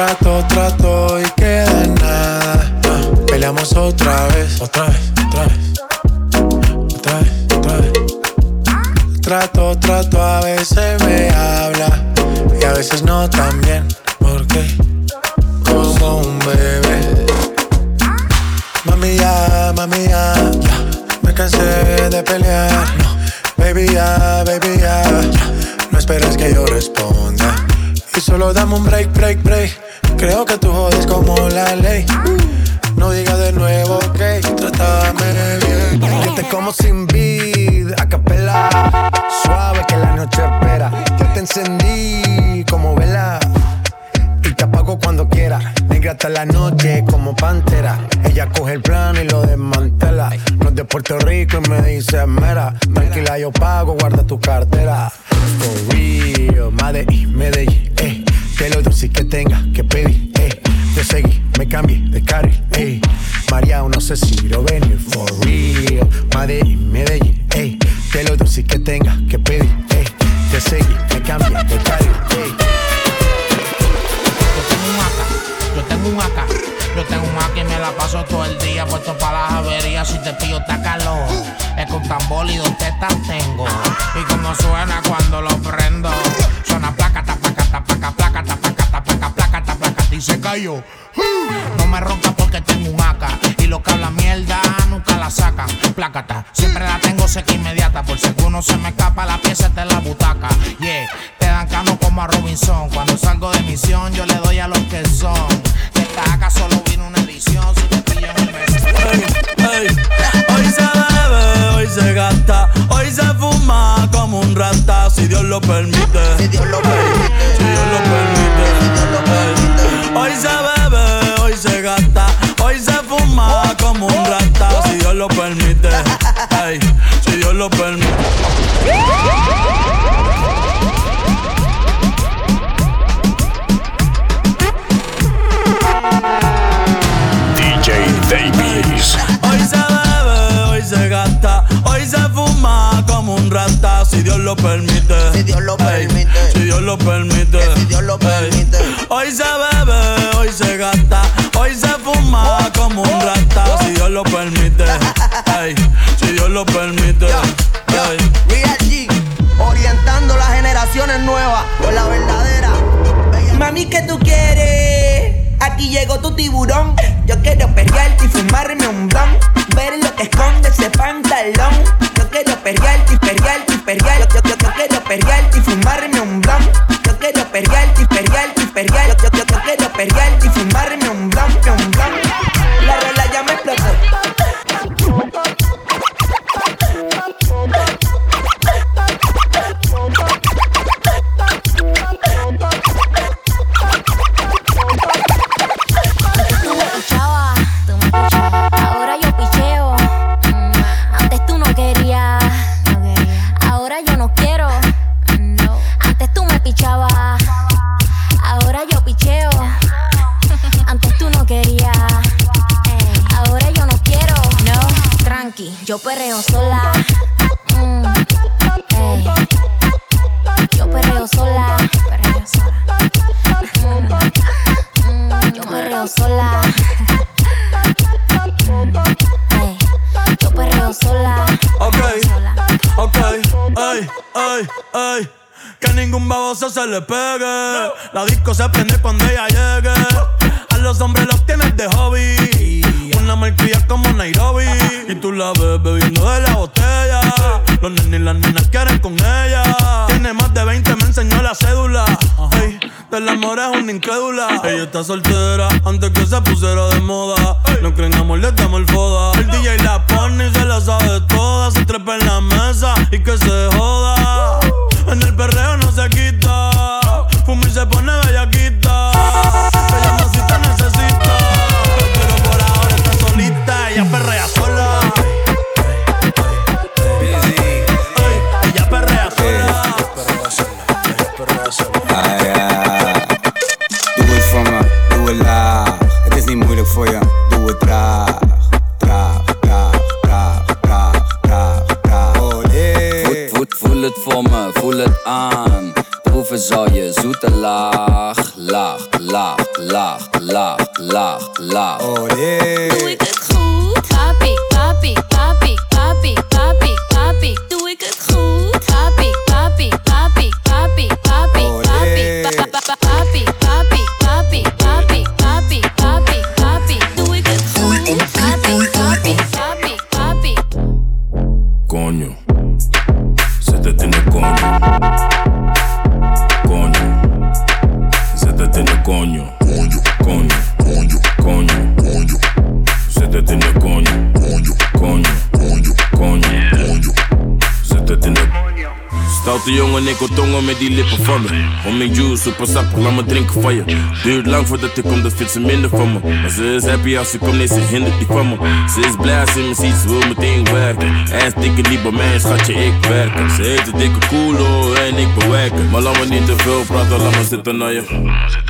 trato, trato y que Si Dios lo permite. Si Dios lo permite. Si Dios lo permite. Hoy se bebe, hoy se gasta, hoy se fuma como un rata. Si Dios lo permite. Ay, si Dios lo permite. Yo, yo, Real G, orientando las generaciones nuevas por la verdadera. Mami, ¿qué tú quieres? Aquí llegó tu tiburón. Yo quiero pelearte y fumarme un blunt. Ver lo que esconde ese pantalón perrear y fumarme un blunt. Yo quiero perrear y perrear. Yo, quiero perrear La disco se prende cuando ella llegue. A los hombres los tienes de hobby. Una malcria como Nairobi. Y tú la ves bebiendo de la botella. Los nenes y las nenas quieren con ella. Tiene más de 20, me enseñó la cédula. Ey, del amor es una incrédula. Ella está soltera antes que se pusiera de moda. Van me. Juice, super sap, laat me drinken van. Duurt lang voordat ik kom, dat vindt ze minder van me. Maar ze is happy als ze komt, nee, ze hindert die van me. Ze is blij als ze me ziet, wil meteen werken. En dikke niet bij mij, schatje, ik werken. Ze heeft een dikke koelo en ik bewerken. Maar laat me niet te veel praten, laat me zitten naar je. Zit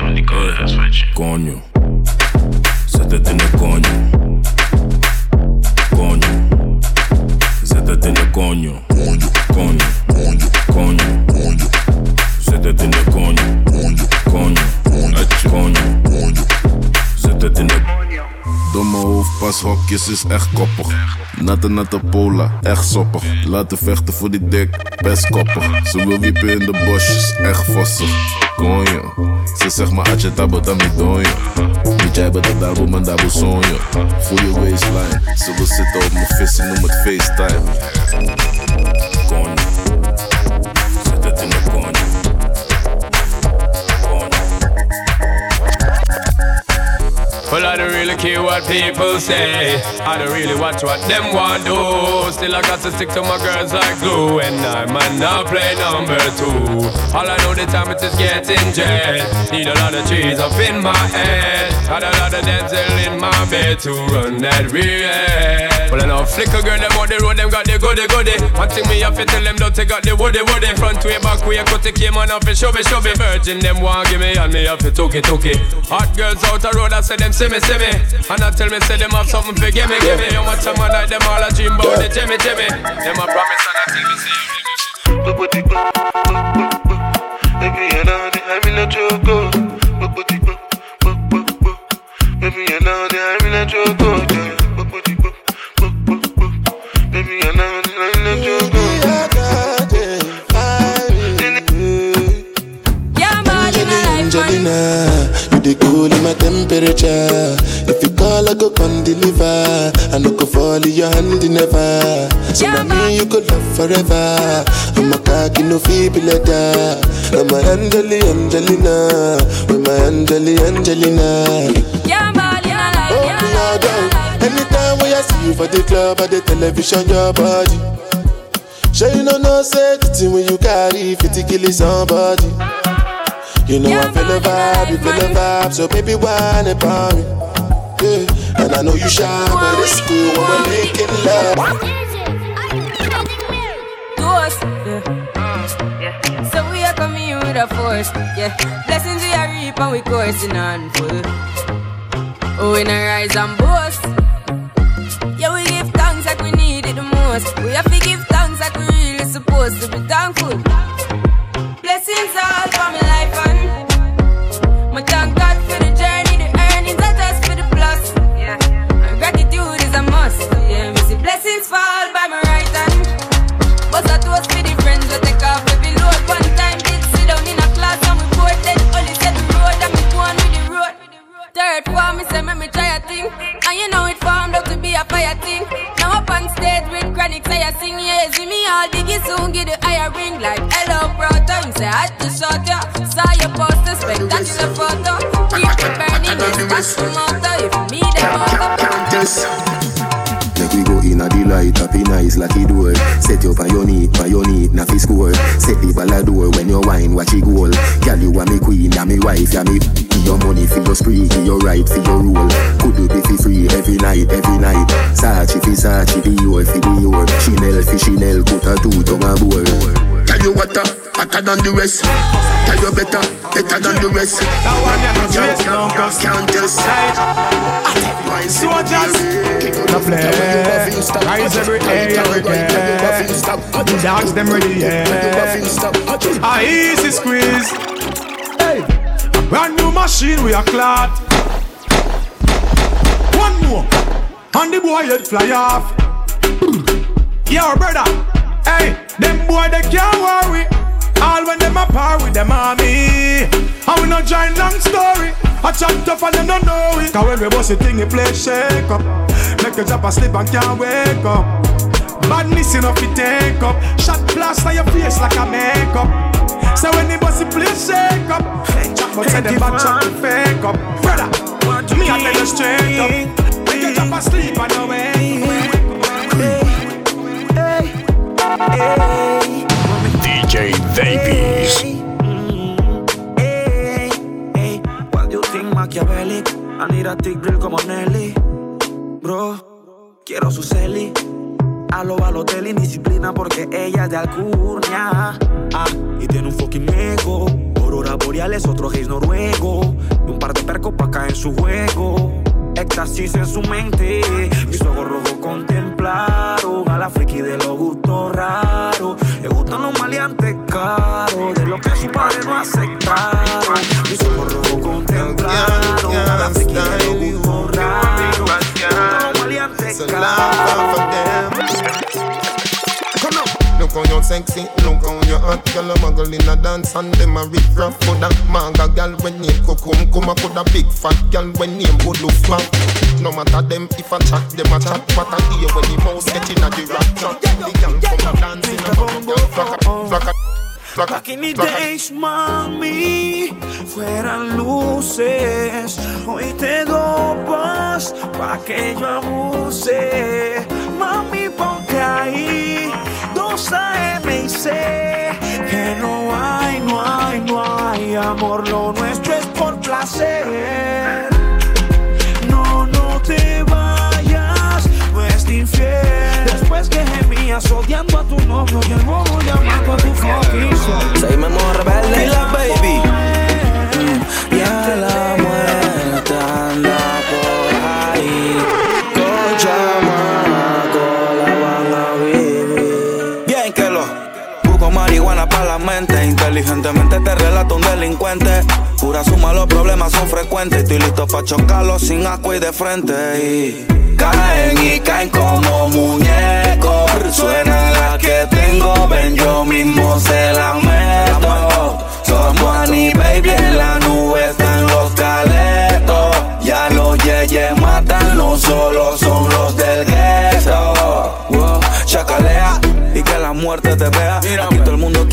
Coño. Zet het in de coño. Coño. Zet het in de coño. Hoofdpashokjes is echt koppig. Natte natte pola, echt soppig. Laten vechten voor die dik, best koppig. Ze wil wiepen in de bosjes, echt vossig. Konjo, ze zegt maar atje donjo. Niet jij bent de dabo, maar dabo sonjo. Voel je waistline, ze wil zitten op mijn vissen, noem het FaceTime. Well, I don't really care what people say. I don't really watch what them want do. Still, I got to stick to my girls like glue. And I might not play number two. All I know the time it is getting jet. Need a lot of trees up in my head. Got a lot of dental in my bed to run that real. Well, I know flicker girl, them on the road, them got the goody goody. One thing me have to tell them, don't they got the woody woody. Front way, back way, cut the came on off and show me, show me. Virgin, them want give me, and me have to took it, took it. Hot girls out the road, I say them see me, see me. And I tell me, say them have something for give me, give me. How much time I like them all a dream about the Jimmy, Jimmy. Them a promise and I tell me, say, Baby, you know I'm in a joke. Baby, you know I'm in a joke. Angelina, you the cool in my temperature. If you call, I go come deliver. I no go fall in your hand never. So yeah, me you could love forever. I'm a cocky no feeble letter. I'm a Angeli Angelina, with my Angeli Angelina. Yeah, man, oh, yeah, like, Oh, me all down. Anytime when I see you for the club or the television, your body. Sure you know no say the thing when you carry 50 kill somebody. You know I feel a vibe, you feel a vibe, so baby whine about me. Yeah, and I know you shy, but it's cool when we're making love. Toast, yeah. So we are coming here with a force, yeah. Blessings we are reap and we coursing on full. Oh, we not rise and boast. Yeah, we give thanks like we need it the most. We have to give thanks like we really supposed to be thankful. Blessings all Third form, me say me, me try a thing, and you know it formed up to be a fire thing. Now up on stage with chronic, say I sing, yeah, see me all diggy soon, get the higher ring like hello, brother. You say I had to shot ya, saw your poster, spectacular photo. Keep it burning, that's the motto. If me the motto, Make we go in a happy like it door. Set you on your knee, on your knee, na fi score. Set the ball a when you wine, watch it goal. Girl, you are me queen, ya me wife, ya me. Your money for your spree, give your right for your rule. Could do be fi free every night, every night. Sachi fi Sachi, Dior fi Dior. Chanel fi Chanel, put a two tongue a bore. Tell you what, uh, hotter than the rest. Tell you better, better than the rest. That one you no trace no cause Can't test. Soldiers, no play. Rise every day, every day. The dogs them ready, yeah. A ah, easy squeeze. Hey, a brand new machine we are clot. One more, and the boy head fly off. Yo, brother, hey, them boy they can't worry. All when them a par with them army. And we no join long story. I chat tough and them don't know it. Cause when we bust a thing, it play shake up. Make a drop asleep and can't wake up. Badness enough to take up. Shot plaster your face like a makeup. So when the bust it play shake up. But say them bad chat fake up. Brother, me I tell you straight up. Make a drop asleep and no wake What do you think Machiavelli? I need a como Nelly. Bro, quiero su celi. A lo Balotelli, disciplina porque ella es de Alcurnia. Ah, y tiene un fucking ego. Aurora boreales, otro gays noruego. Y un par de percos pa' acá en su juego. Éxtasis en su mente. Mis ojos rojos contemplaron a la friki de los gustos raros. Le gustan los maleantes caros. De lo que su padre no aceptaron. Mis ojos rojos contemplaron a la friki de los gustos raros. Le gustan los maleantes caros. Look how you sexy, look how you hot Girl, a muggle in a dance and them a rip rap For that manga girl when name Kukum Kuma put a big fat girl when name Budufma No matter them if I chat, them a chat. What I hear when the mouse get in a the rap trap The girl come in a bum girl Flocka, flocka, flocka, Back in the flocka days, mami, fueran luces. Hoy te dopas pa' que yo abuse. Mami, ponte ahí, dos AM y C. Que no hay, no hay, no hay amor. Lo nuestro es por placer. No, no te vayas, no es infiel. Después que gemías odiando a tu novio y el bobo llamando a tu fucking son. Seguimos rebelde y la baby. Mm, Ya la Inteligentemente te relato un delincuente. Pura suma, los problemas son frecuentes. Estoy listo para chocarlos sin asco y de frente. Y caen y caen como muñecos. Suena la que tengo, ven yo mismo se la meto. Somos Annie Baby en la nube están los caletos. Ya los yeyes matan, no solo son los del gueto. Chacalea y que la muerte te vea.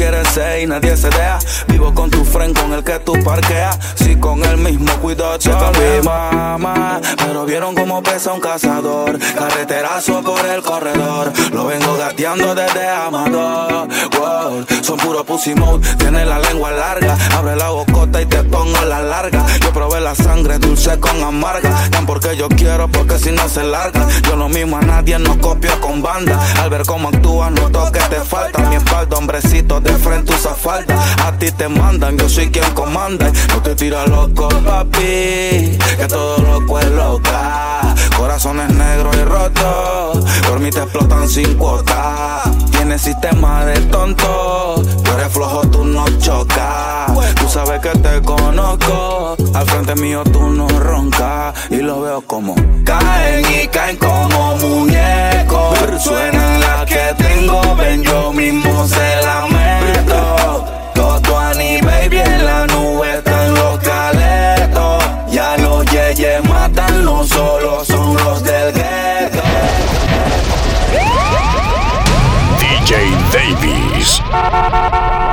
Quiere ser y nadie se deja. Vivo con tu friend con el que tú parqueas. Si con el mismo cuidado checa mi mamá. Pero vieron cómo pesa un cazador. Carreterazo por el corredor. Lo vengo gateando desde Amador. Wow, son puro pussy mode. Tiene la lengua larga. Abre la bocota y te pongo la larga. Yo probé la sangre dulce con amarga. Tan porque yo quiero, porque si no se larga. Yo no mismo a nadie, no copio con banda. Al ver cómo actúas, noto que te falta. Mi espalda, hombrecito, de frente usa falda. A ti te mandan, yo soy quien comanda. No te tira loco, papi. Que todo loco es loca. Corazones negros y rotos. Por mí te explotan sin cuota. Tienes sistema de tonto. Tú eres flojo, tú no chocas. Tú sabes que te conozco. Al frente mío tú no roncas. Y lo veo como caen y caen como muñecos. Suena la que tengo, ven yo mismo se la meto. Todo Annie Baby DJ Davies.